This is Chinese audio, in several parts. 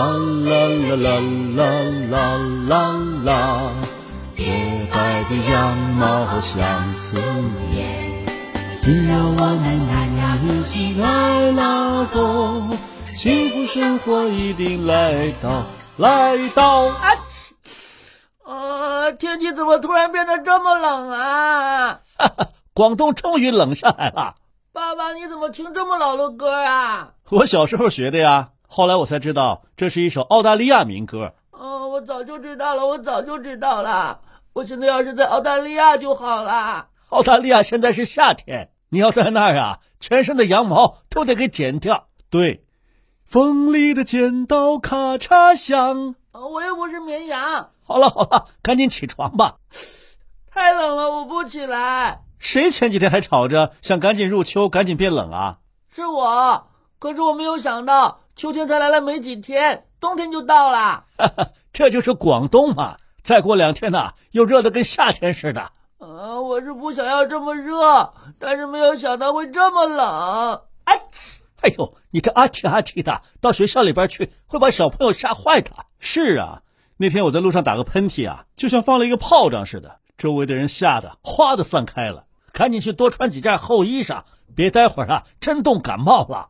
啦啦啦啦啦啦啦，洁白的羊毛像思念。只要我们大家一起来拉钩，幸福生活一定来到来到。啊！啊！天气怎么突然变得这么冷啊？哈哈，广东终于冷下来了。爸爸，你怎么听这么老的歌啊？我小时候学的呀。后来我才知道，这是一首澳大利亚民歌。嗯，我早就知道了，我早就知道了。我现在要是在澳大利亚就好了。澳大利亚现在是夏天，你要在那儿啊，全身的羊毛都得给剪掉。对，锋利的剪刀咔嚓响。我又不是绵羊。好了好了，赶紧起床吧。太冷了，我不起来。谁前几天还吵着想赶紧入秋，赶紧变冷啊？是我。可是我没有想到。秋天才来了没几天，冬天就到了。这就是广东嘛！再过两天呢，又热得跟夏天似的。呃，我是不想要这么热，但是没有想到会这么冷。哎，哎呦，你这阿嚏阿嚏的，到学校里边去会把小朋友吓坏的。是啊，那天我在路上打个喷嚏啊，就像放了一个炮仗似的，周围的人吓得哗的散开了。赶紧去多穿几件厚衣裳，别待会儿啊真冻感冒了。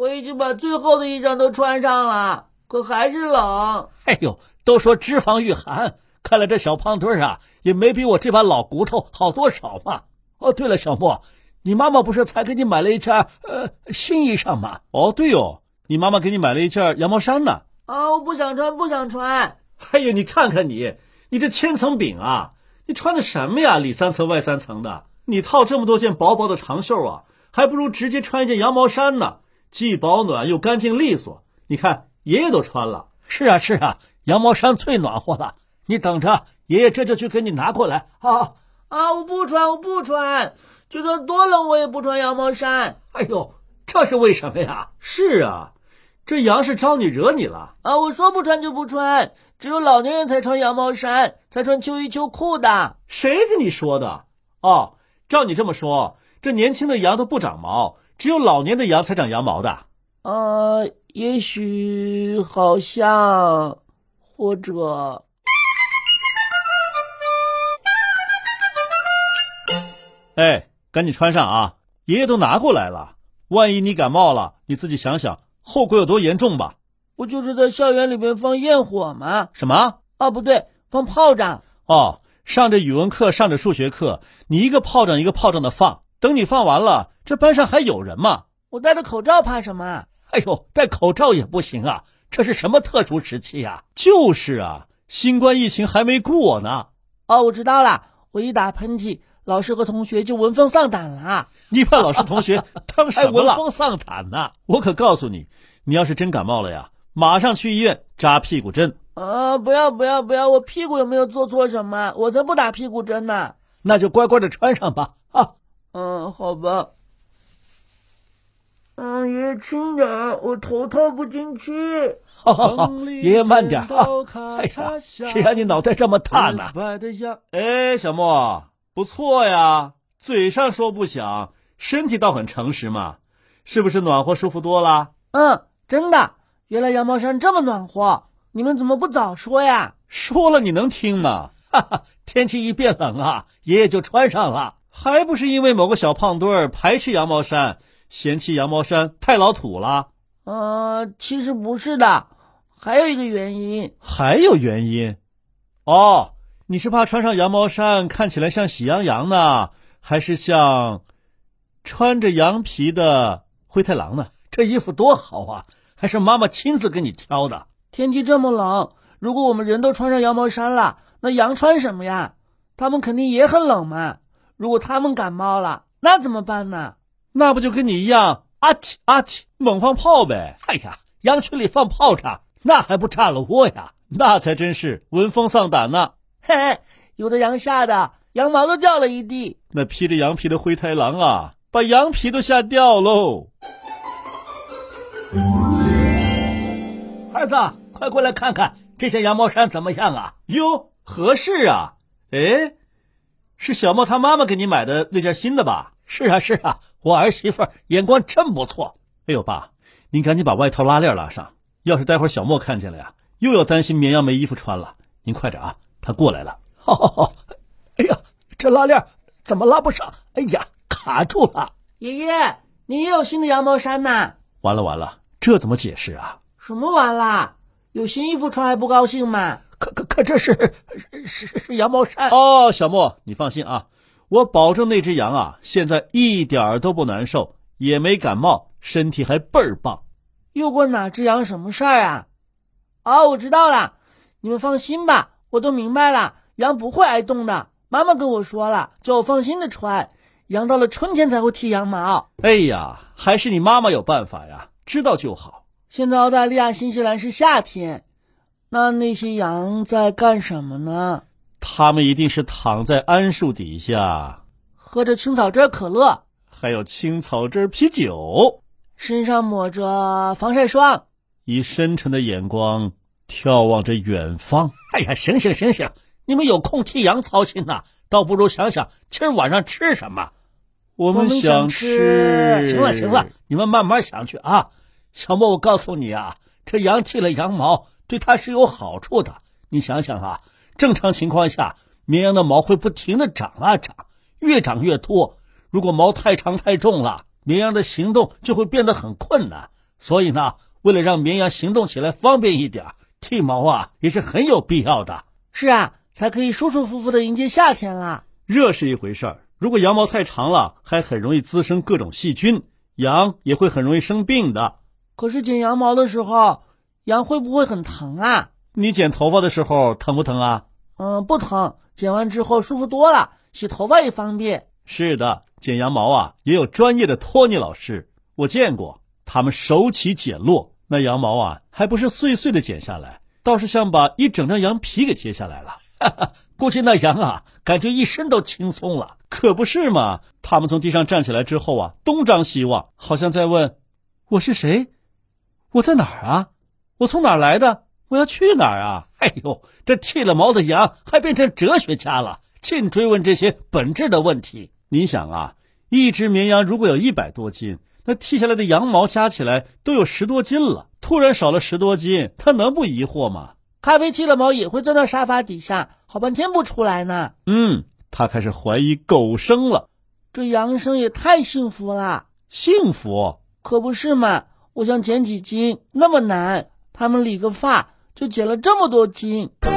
我已经把最厚的衣裳都穿上了，可还是冷。哎呦，都说脂肪御寒，看来这小胖墩儿啊，也没比我这把老骨头好多少嘛。哦，对了，小莫，你妈妈不是才给你买了一件呃新衣裳吗？哦，对哦，你妈妈给你买了一件羊毛衫呢。啊，我不想穿，不想穿。哎呀，你看看你，你这千层饼啊，你穿的什么呀？里三层外三层的，你套这么多件薄薄的长袖啊，还不如直接穿一件羊毛衫呢。既保暖又干净利索，你看爷爷都穿了。是啊是啊，羊毛衫最暖和了。你等着，爷爷这就去给你拿过来。啊啊！我不穿，我不穿，就算多冷我也不穿羊毛衫。哎呦，这是为什么呀？是啊，这羊是招你惹你了啊！我说不穿就不穿，只有老年人才穿羊毛衫，才穿秋衣秋裤的。谁跟你说的？哦，照你这么说，这年轻的羊都不长毛。只有老年的羊才长羊毛的，呃，也许好像，或者，哎，赶紧穿上啊！爷爷都拿过来了，万一你感冒了，你自己想想后果有多严重吧？不就是在校园里面放焰火吗？什么？啊，不对，放炮仗。哦，上着语文课，上着数学课，你一个炮仗一个炮仗的放。等你放完了，这班上还有人吗？我戴着口罩怕什么？哎呦，戴口罩也不行啊！这是什么特殊时期呀？就是啊，新冠疫情还没过呢。哦，我知道了，我一打喷嚏，老师和同学就闻风丧胆了。你把老师同学 当什么了？闻风丧胆呢？我可告诉你，你要是真感冒了呀，马上去医院扎屁股针。啊，不要不要不要！我屁股有没有做错什么？我才不打屁股针呢。那就乖乖的穿上吧。啊。嗯，好吧。嗯，爷爷轻点，我头套不进去。好好好，爷爷慢点啊！哎呀，谁让你脑袋这么大呢？哎，小莫，不错呀，嘴上说不想，身体倒很诚实嘛，是不是暖和舒服多了？嗯，真的，原来羊毛衫这么暖和，你们怎么不早说呀？说了你能听吗？哈哈，天气一变冷啊，爷爷就穿上了。还不是因为某个小胖墩儿排斥羊毛衫，嫌弃羊毛衫太老土了。呃，其实不是的，还有一个原因。还有原因？哦，你是怕穿上羊毛衫看起来像喜羊羊呢，还是像穿着羊皮的灰太狼呢？这衣服多好啊，还是妈妈亲自给你挑的。天气这么冷，如果我们人都穿上羊毛衫了，那羊穿什么呀？他们肯定也很冷嘛。如果他们感冒了，那怎么办呢？那不就跟你一样，阿嚏阿嚏，猛放炮呗！哎呀，羊群里放炮仗，那还不炸了窝呀？那才真是闻风丧胆呢！嘿嘿，有的羊吓得羊毛都掉了一地。那披着羊皮的灰太狼啊，把羊皮都吓掉喽！儿子，快过来看看这件羊毛衫怎么样啊？哟，合适啊！哎，是小莫他妈妈给你买的那件新的吧？是啊，是啊，我儿媳妇眼光真不错。哎呦，爸，您赶紧把外套拉链拉上，要是待会儿小莫看见了呀，又要担心绵羊没衣服穿了。您快点啊，他过来了。好，好，好。哎呀，这拉链怎么拉不上？哎呀，卡住了。爷爷，你也有新的羊毛衫呐？完了完了，这怎么解释啊？什么完了？有新衣服穿还不高兴吗？可可可，这是是是羊毛衫哦。小莫，你放心啊，我保证那只羊啊，现在一点儿都不难受，也没感冒，身体还倍儿棒。又关哪只羊什么事儿啊？哦，我知道了，你们放心吧，我都明白了，羊不会挨冻的。妈妈跟我说了，叫我放心的穿。羊到了春天才会剃羊毛。哎呀，还是你妈妈有办法呀，知道就好。现在澳大利亚、新西兰是夏天。那那些羊在干什么呢？它们一定是躺在桉树底下，喝着青草汁可乐，还有青草汁啤酒，身上抹着防晒霜，以深沉的眼光眺望着远方。哎呀，醒醒醒醒！你们有空替羊操心呐，倒不如想想今儿晚上吃什么。我们想吃。行了行了，你们慢慢想去啊。小莫，我告诉你啊，这羊剃了羊毛。对它是有好处的。你想想啊，正常情况下，绵羊的毛会不停的长啊长，越长越多。如果毛太长太重了，绵羊的行动就会变得很困难。所以呢，为了让绵羊行动起来方便一点，剃毛啊也是很有必要的。是啊，才可以舒舒服服的迎接夏天啦。热是一回事儿，如果羊毛太长了，还很容易滋生各种细菌，羊也会很容易生病的。可是剪羊毛的时候。羊会不会很疼啊？你剪头发的时候疼不疼啊？嗯，不疼，剪完之后舒服多了，洗头发也方便。是的，剪羊毛啊也有专业的托尼老师，我见过，他们手起剪落，那羊毛啊还不是碎碎的剪下来，倒是像把一整张羊皮给切下来了。哈哈，估计那羊啊感觉一身都轻松了，可不是嘛？他们从地上站起来之后啊，东张西望，好像在问：我是谁？我在哪儿啊？我从哪儿来的？我要去哪儿啊？哎呦，这剃了毛的羊还变成哲学家了，净追问这些本质的问题。你想啊，一只绵羊如果有一百多斤，那剃下来的羊毛加起来都有十多斤了。突然少了十多斤，它能不疑惑吗？咖啡剃了毛也会钻到沙发底下，好半天不出来呢。嗯，他开始怀疑狗生了。这羊生也太幸福了，幸福可不是嘛？我想减几斤那么难。他们理个发就减了这么多斤。哎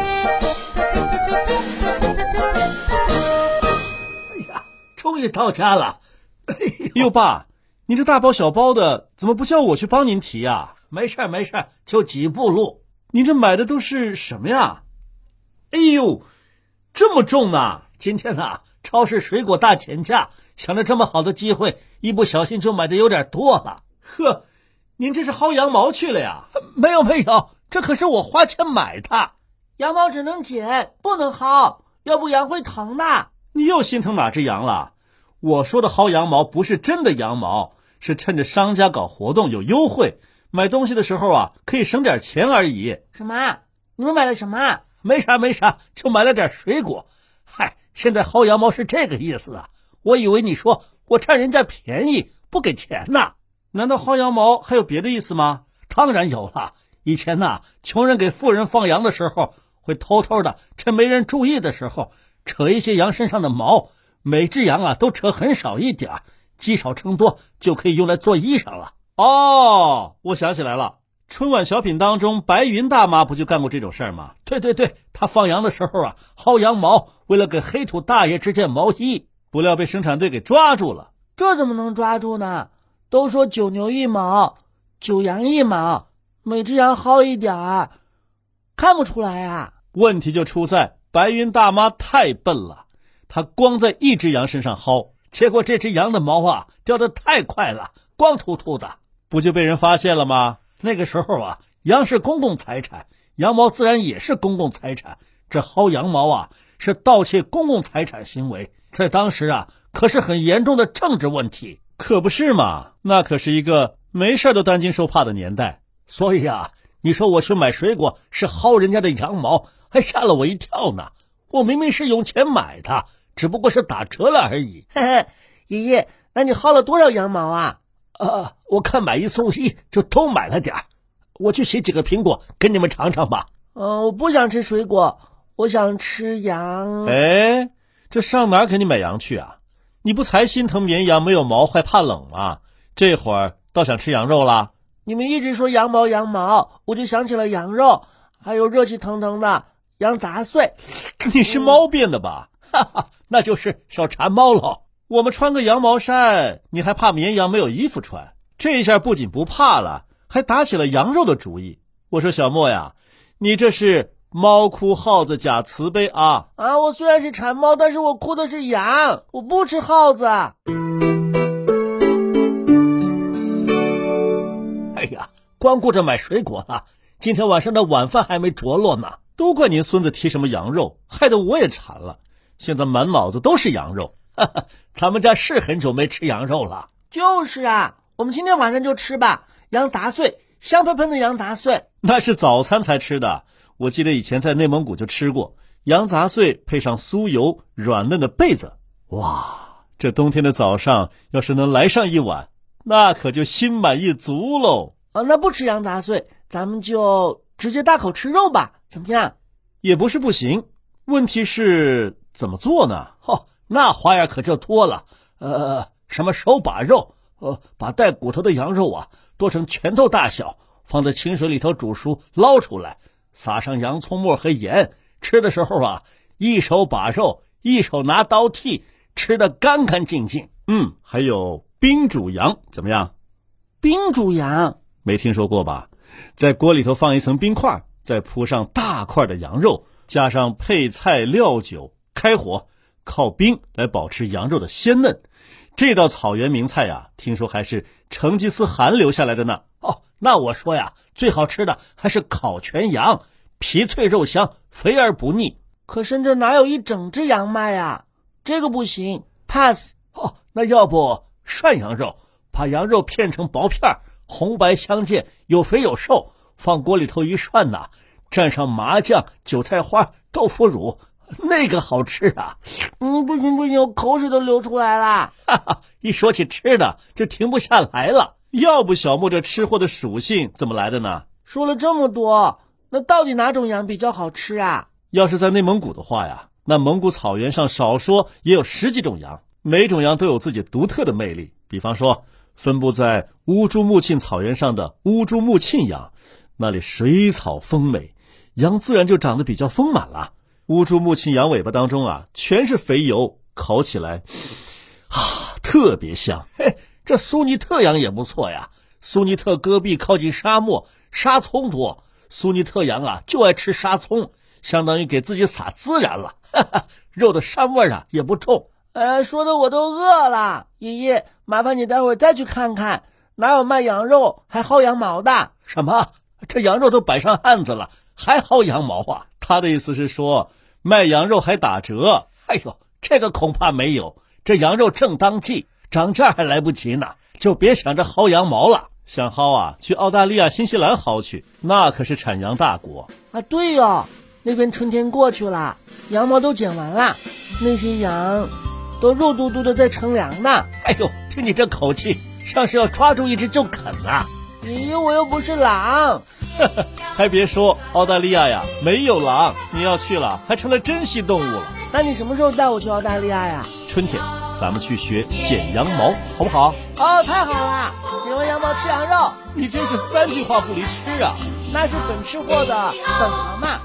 呀，终于到家了！哎呦，爸，您这大包小包的，怎么不叫我去帮您提呀？没事没事就几步路。您这买的都是什么呀？哎呦，这么重呢！今天呐，超市水果大减价，想着这么好的机会，一不小心就买的有点多了。呵。您这是薅羊毛去了呀？没有没有，这可是我花钱买的。羊毛只能剪，不能薅，要不羊会疼的。你又心疼哪只羊了？我说的薅羊毛不是真的羊毛，是趁着商家搞活动有优惠，买东西的时候啊可以省点钱而已。什么？你们买了什么？没啥没啥，就买了点水果。嗨，现在薅羊毛是这个意思啊？我以为你说我占人家便宜不给钱呢。难道薅羊毛还有别的意思吗？当然有了。以前呐，穷人给富人放羊的时候，会偷偷的趁没人注意的时候，扯一些羊身上的毛。每只羊啊，都扯很少一点积少成多，就可以用来做衣裳了。哦，我想起来了，春晚小品当中，白云大妈不就干过这种事儿吗？对对对，她放羊的时候啊，薅羊毛，为了给黑土大爷织件毛衣，不料被生产队给抓住了。这怎么能抓住呢？都说九牛一毛，九羊一毛，每只羊薅一点儿，看不出来啊？问题就出在白云大妈太笨了，她光在一只羊身上薅，结果这只羊的毛啊掉的太快了，光秃秃的，不就被人发现了吗？那个时候啊，羊是公共财产，羊毛自然也是公共财产。这薅羊毛啊，是盗窃公共财产行为，在当时啊，可是很严重的政治问题。可不是嘛？那可是一个没事都担惊受怕的年代。所以啊，你说我去买水果是薅人家的羊毛，还吓了我一跳呢。我明明是用钱买的，只不过是打折了而已。嘿嘿，爷爷，那你薅了多少羊毛啊？啊，我看买一送一，就都买了点儿。我去洗几个苹果给你们尝尝吧。嗯，我不想吃水果，我想吃羊。哎，这上哪给你买羊去啊？你不才心疼绵羊没有毛，还怕冷吗？这会儿倒想吃羊肉了？你们一直说羊毛羊毛，我就想起了羊肉，还有热气腾腾的羊杂碎。你是猫变的吧？哈哈，那就是小馋猫了。我们穿个羊毛衫，你还怕绵羊没有衣服穿？这下不仅不怕了，还打起了羊肉的主意。我说小莫呀，你这是猫哭耗子假慈悲啊！啊，我虽然是馋猫，但是我哭的是羊，我不吃耗子。哎呀，光顾着买水果了，今天晚上的晚饭还没着落呢。都怪您孙子提什么羊肉，害得我也馋了。现在满脑子都是羊肉。哈哈，咱们家是很久没吃羊肉了。就是啊，我们今天晚上就吃吧，羊杂碎，香喷喷的羊杂碎。那是早餐才吃的，我记得以前在内蒙古就吃过羊杂碎，配上酥油软嫩的被子。哇，这冬天的早上要是能来上一碗，那可就心满意足喽。啊，那不吃羊杂碎，咱们就直接大口吃肉吧，怎么样？也不是不行，问题是怎么做呢？哦。那花样可就多了，呃，什么手把肉，呃，把带骨头的羊肉啊剁成拳头大小，放在清水里头煮熟，捞出来，撒上洋葱末和盐。吃的时候啊，一手把肉，一手拿刀剔，吃的干干净净。嗯，还有冰煮羊怎么样？冰煮羊没听说过吧？在锅里头放一层冰块，再铺上大块的羊肉，加上配菜料酒，开火。靠冰来保持羊肉的鲜嫩，这道草原名菜呀，听说还是成吉思汗留下来的呢。哦，那我说呀，最好吃的还是烤全羊，皮脆肉香，肥而不腻。可深圳哪有一整只羊卖呀？这个不行，pass。哦，那要不涮羊肉，把羊肉片成薄片，红白相间，有肥有瘦，放锅里头一涮呐，蘸上麻酱、韭菜花、豆腐乳。那个好吃啊！嗯，不行不行，我口水都流出来了。哈哈，一说起吃的就停不下来了。要不小莫这吃货的属性怎么来的呢？说了这么多，那到底哪种羊比较好吃啊？要是在内蒙古的话呀，那蒙古草原上少说也有十几种羊，每种羊都有自己独特的魅力。比方说，分布在乌珠穆沁草原上的乌珠穆沁羊，那里水草丰美，羊自然就长得比较丰满了。乌珠穆沁羊尾巴当中啊，全是肥油，烤起来 啊特别香。嘿，这苏尼特羊也不错呀。苏尼特戈壁靠近沙漠，沙葱多，苏尼特羊啊就爱吃沙葱，相当于给自己撒孜然了。哈哈，肉的膻味啊也不重。呃，说的我都饿了。爷爷，麻烦你待会儿再去看看，哪有卖羊肉还薅羊毛的？什么？这羊肉都摆上案子了，还薅羊毛啊？他的意思是说，卖羊肉还打折。哎呦，这个恐怕没有。这羊肉正当季，涨价还来不及呢，就别想着薅羊毛了。想薅啊，去澳大利亚、新西兰薅去，那可是产羊大国啊。对哦，那边春天过去了，羊毛都剪完了，那些羊都肉嘟嘟的在乘凉呢。哎呦，听你这口气，像是要抓住一只就啃啊！爷爷，我又不是狼。还别说，澳大利亚呀没有狼，你要去了还成了珍稀动物了。那你什么时候带我去澳大利亚呀？春天，咱们去学剪羊毛，好不好？哦，太好了！剪完羊毛吃羊肉，你真是三句话不离吃啊！那是本吃货的本行嘛。